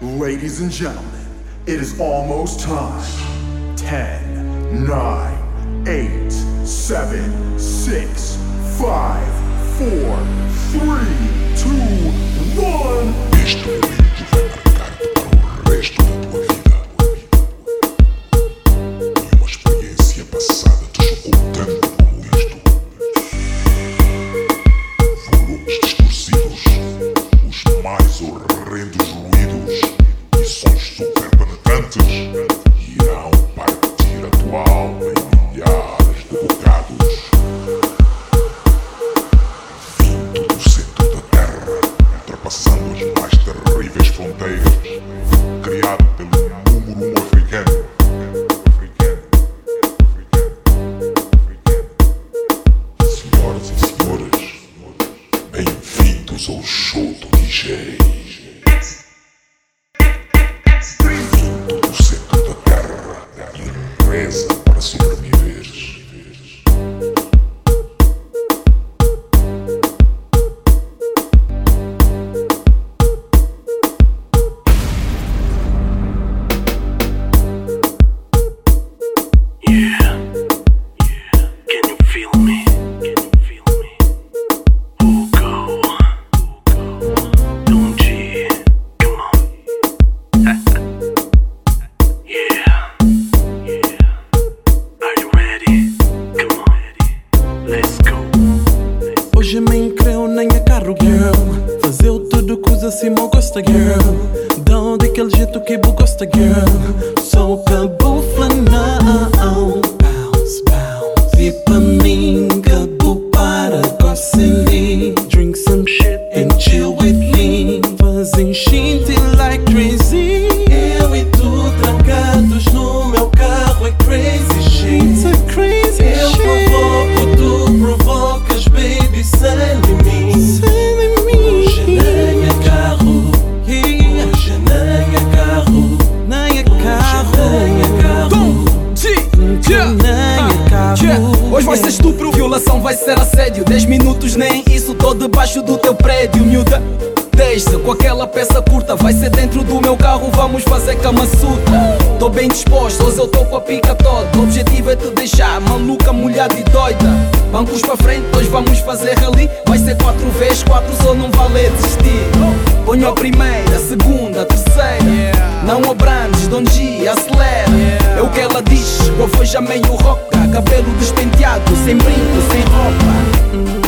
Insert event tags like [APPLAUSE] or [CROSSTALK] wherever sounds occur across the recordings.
Ladies and gentlemen, it is almost time. 10, 9, 8, 7, 6, 5, 4, 3, 2, 1. Meu carro, vamos fazer cama Tô bem disposto, hoje eu tô com a pica toda. O objetivo é te deixar maluca, molhada e doida. Bancos pra frente, hoje vamos fazer rally Vai ser 4 vezes 4, só não vale desistir. Ponho a primeira, a segunda, a terceira Não abrandes, Don G, acelera. É o que ela diz, com a voz já meio roca. Cabelo despenteado, sem brinco, sem roupa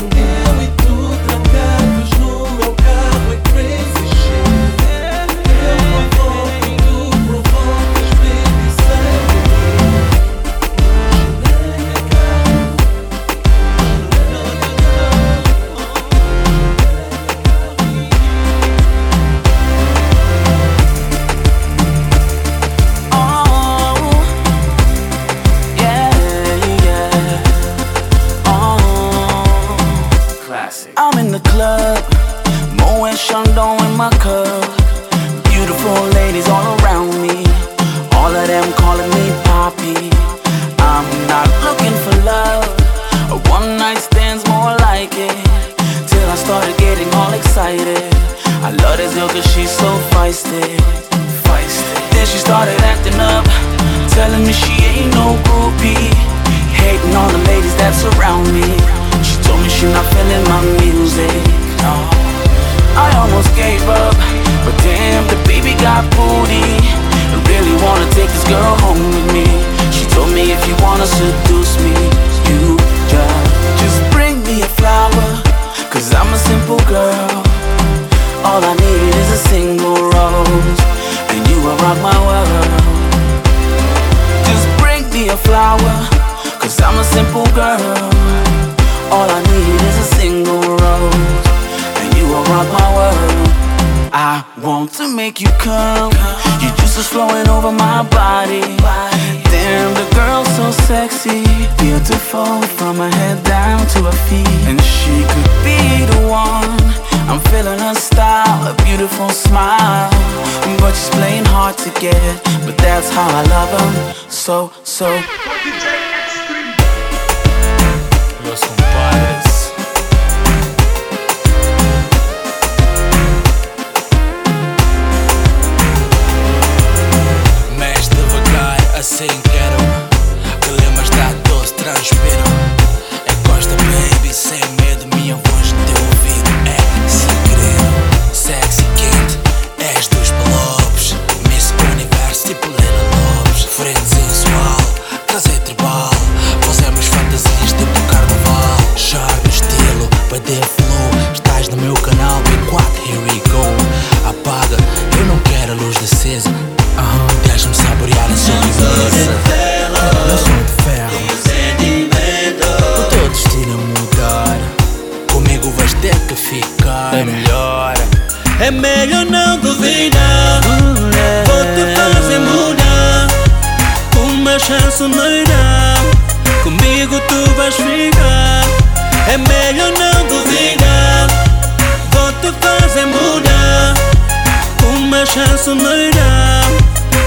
ain't no groupie. Hating on the ladies that surround me. She told me she not feeling my music. No. I almost gave up, but damn, the baby got booty. I really wanna take this girl home with me. She told me if you wanna seduce me, you just just bring me a flower, cause I'm a simple girl. All I need is a single rose, and you will rock my world. A flower, cause I'm a simple girl. All I need is a single rose, and you will rock my world. I want to make you come. Your juices flowing over my body. Damn, the girl's so sexy, beautiful from her head down to her feet. And she could be the one. I'm feeling her style, a beautiful smile. But she's playing hard to get. But that's how I love her. So, so. Los compadres.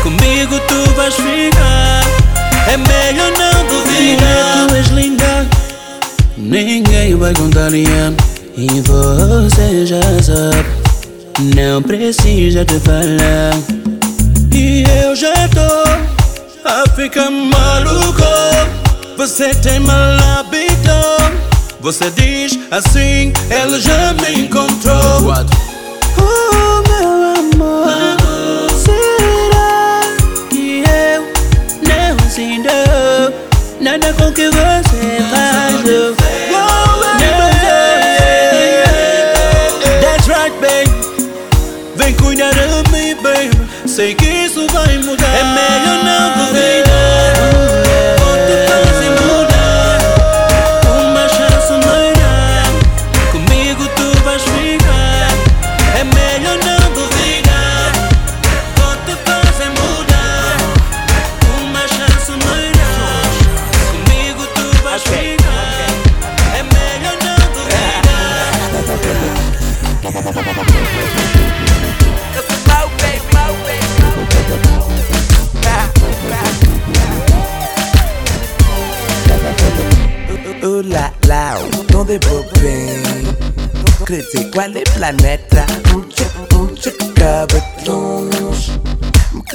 Comigo tu vais ficar. É melhor não duvidar. Tu és linda. Ninguém vai contrariar E você já sabe. Não precisa te falar. E eu já tô a ficar maluco. Você tem mal hábito. Você diz assim, ela já me encontrou. What? Oh meu amor não sinto Nada com que That's right, Vem cuidar de mim, Sei que isso vai mudar É melhor não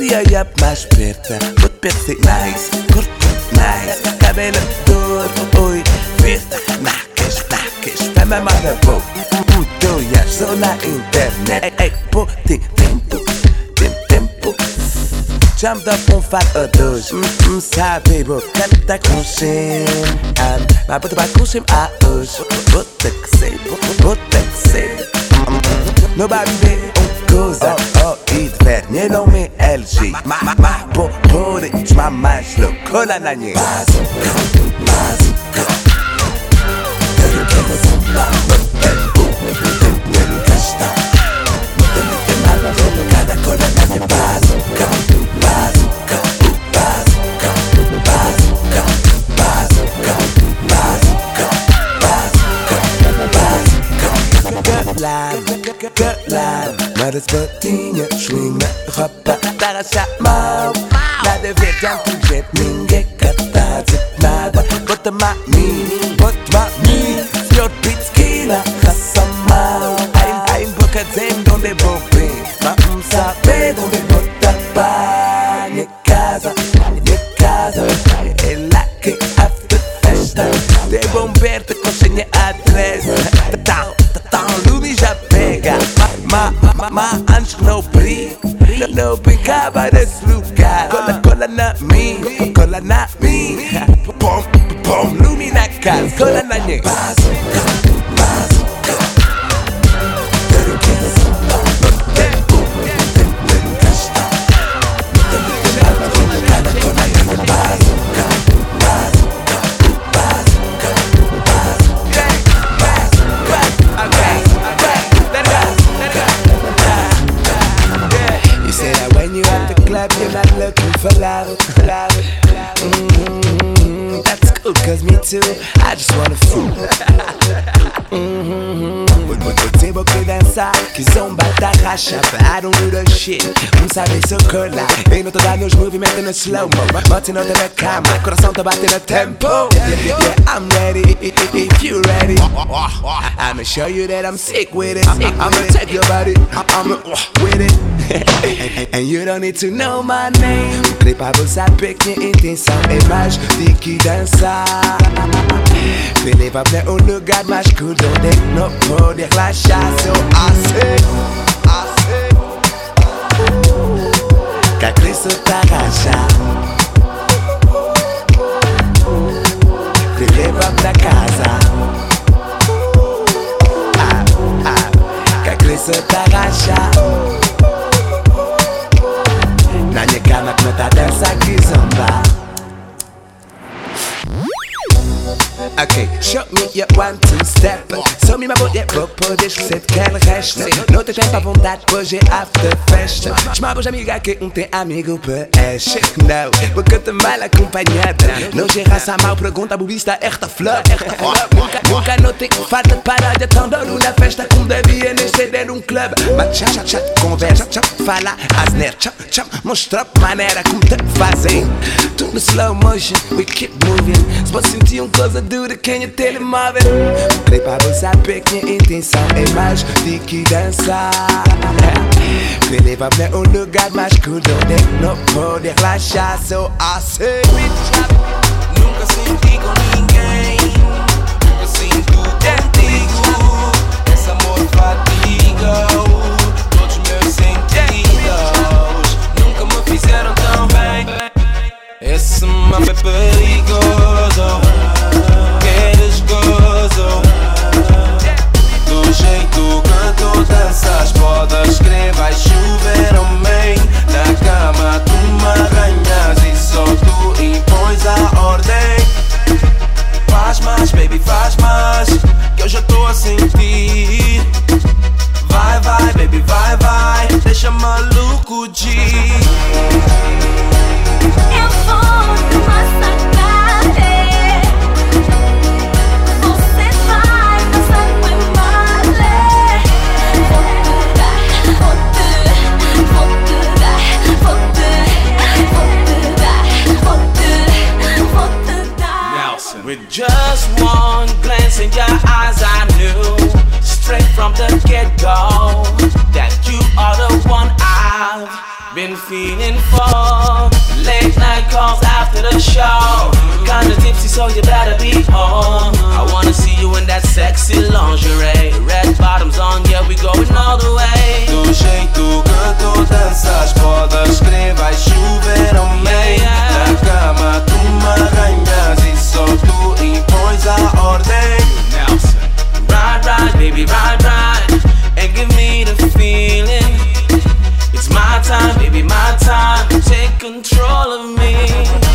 Cria up mais perto Vou perder nice, corpo nice Cabelo duro, oi, vista Naques, naques, vai me amar a boca Tu já sou na internet. Ei, ei, pô, tem tempo, tem tempo. Cham da um fato a dois. Hum, hum, sabe, vou cantar com sim Mas vou te bater com sim a hoje. Vou ter que ser, vou- vou ter que ser. No kuza o, i Pernilom i LG Ma, ma, ma, bo, poryć, ma maślu, kola na nie Bazu, bazu Cover by this Luke guy. Cola, cola, not me. Cola, not me. Pom, pom, luminakas. Cola, not niggas. I I don't do the shit. Vous savez ce que là, et notre dame nous movimento no slow mo. Maintenant de la cama, coração te bate no tempo. Yeah, yeah, yeah, I'm ready. If you ready, I'ma show you that I'm sick with it. I'ma with take your body, I'ma with it. [LAUGHS] and you don't need to know my name. Vous voulez pas vous saber quem était sans image, dit qui dansa. Venez pas plein au lugar, mas que j'en ai no poder, la chasse au assez. I say Kakriso takacha Vileva pra casa ah, ah. Kakriso takacha Nanyekana tunatadansa kizomba rachar. Show me your one, two step. Só me mulher, vou poder de que ela resta. Não tem tempo à vontade, hoje é after festa. Chamamos amiga que um tem amigo para Não, porque te mal acompanhada. Não tem raça mal, pergunta, bubista, esta flor. Nunca, nunca não tem falta de parada, tão dono na festa como devia nem ser um clube. Mas chat, chat, conversa, chat, fala, asner, chat, chat, mostra maneira como te fazem. Tudo slow motion, we keep moving. Se você sentir uma coisa dura, quem é telemóvel? Creio para você saber que minha intenção é mais do que dançar. Me leva pra um lugar mais cool onde não pode relaxar. So I say, Nunca senti com ninguém. Nunca sinto contigo. Esse amor fatiga todos meus sentidos. Nunca me fizeram tão bem. Esse mapa é perigoso. Danças, podes crer, vai chover, homem. Na cama tu me arranhas e só tu impões a ordem. Faz mais, baby, faz mais, feeling. Late night calls after the show. Kinda tipsy, so you better be home. I wanna see you in that sexy lingerie. Red bottoms on, yeah, we going all the way. Do jeito que tu danças, podes crer, vai chover, homem. Na cama tu me arranhas e só tu impões a ordem. Nelson. Ride, ride, baby, ride, ride, and give me the feeling. My time, baby, my time. Take control of me.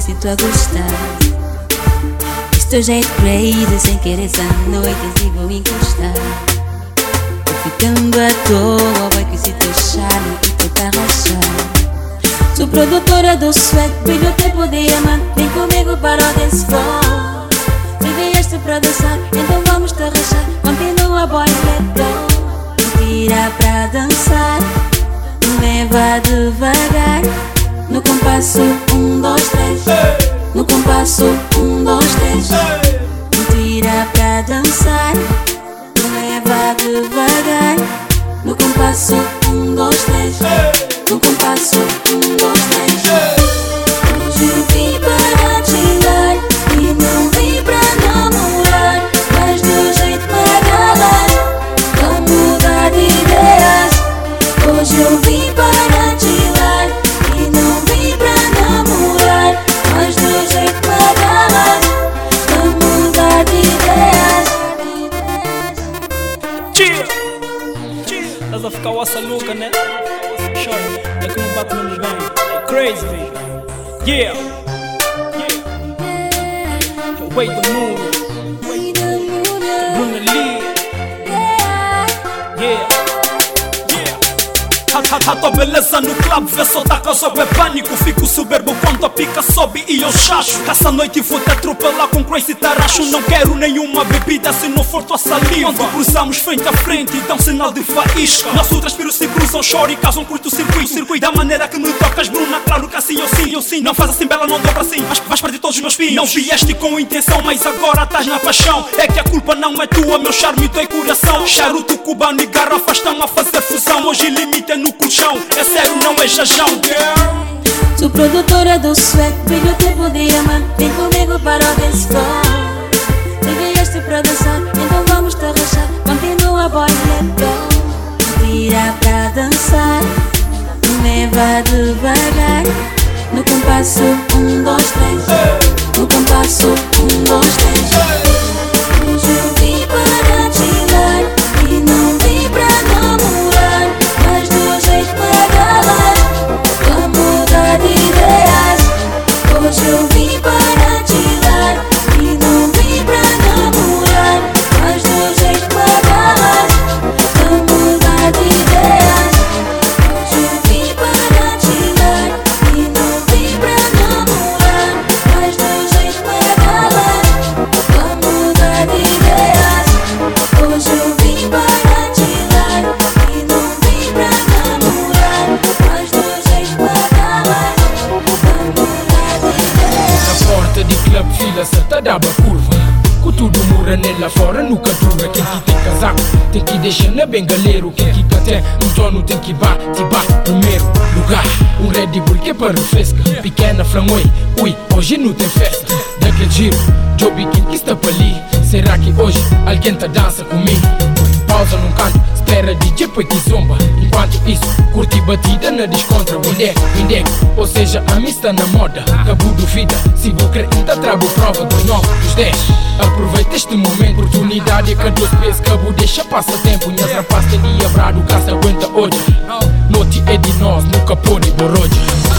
Se tu a gostar. Esse teu jeito crazy, sem querer essa noite eu vou encostar. Tô ficando à toa, vai com esse teu charme e tenta rachar. Sou produtora do sweat, brilho tempo de diamante, vem comigo para o dance floor. Me vieste para dançar, então vamos te rachar. Continua, boy, let go. Me tira pra dançar, leva devagar. No compasso, um, dois, três. No compasso, um, dois, três. Me tira pra dançar, leva devagar. No compasso, um, dois, três. No compasso, The way the moon. A tua beleza no club vê só tá causando é pânico. Fico soberbo quando a pica sobe e eu chacho. Essa noite vou te atropelar com crazy taracho. Não quero nenhuma bebida se não for tua saliva. Quando cruzamos frente a frente dá um sinal de faísca. Nossos transpiros se cruzam, choram e causam curto-circuito Circuito. Da maneira que me tocas Bruna Claro que assim eu sim, eu sim Não faz assim bela, não dobra assim Vais, vais perder todos os meus filhos. Não vieste com intenção, mas agora estás na paixão. É que a culpa não é tua, meu charme dói coração. Charuto cubano e garrafas estão a fazer fusão. Hoje limite é no é sério, não é jajão, girl Sou produtora do sweat, brilho tempo de diamante Vem comigo para o dance floor. Me vieste para dançar, então vamos te rachar Continua, boy, let Tira pra dançar. Leva devagar. No compasso, um, dois, três. No compasso, um, dois, três to be by bengaleiro Quem que até? Um tono tem que bar, te bar Primeiro lugar, um Red Bull que é para refresca Pequena flamoi, ui, hoje não tem festa. Daquele giro, Joby quem que está para ali. Será que hoje alguém tá dança comigo? Pausa num canto, espera DJ põe que zomba Enquanto isso, curte batida na descontra Windeco, windeco, ou seja, a mista na moda Cabo do vida, se vou crer, ainda trago prova dos 9, dos 10 Aproveita este momento, oportunidade que dois pesos Cabo deixa passa tempo, minhas rapaz tem dia brado, caça aguenta hoje Noite é de nós, nunca pode boroja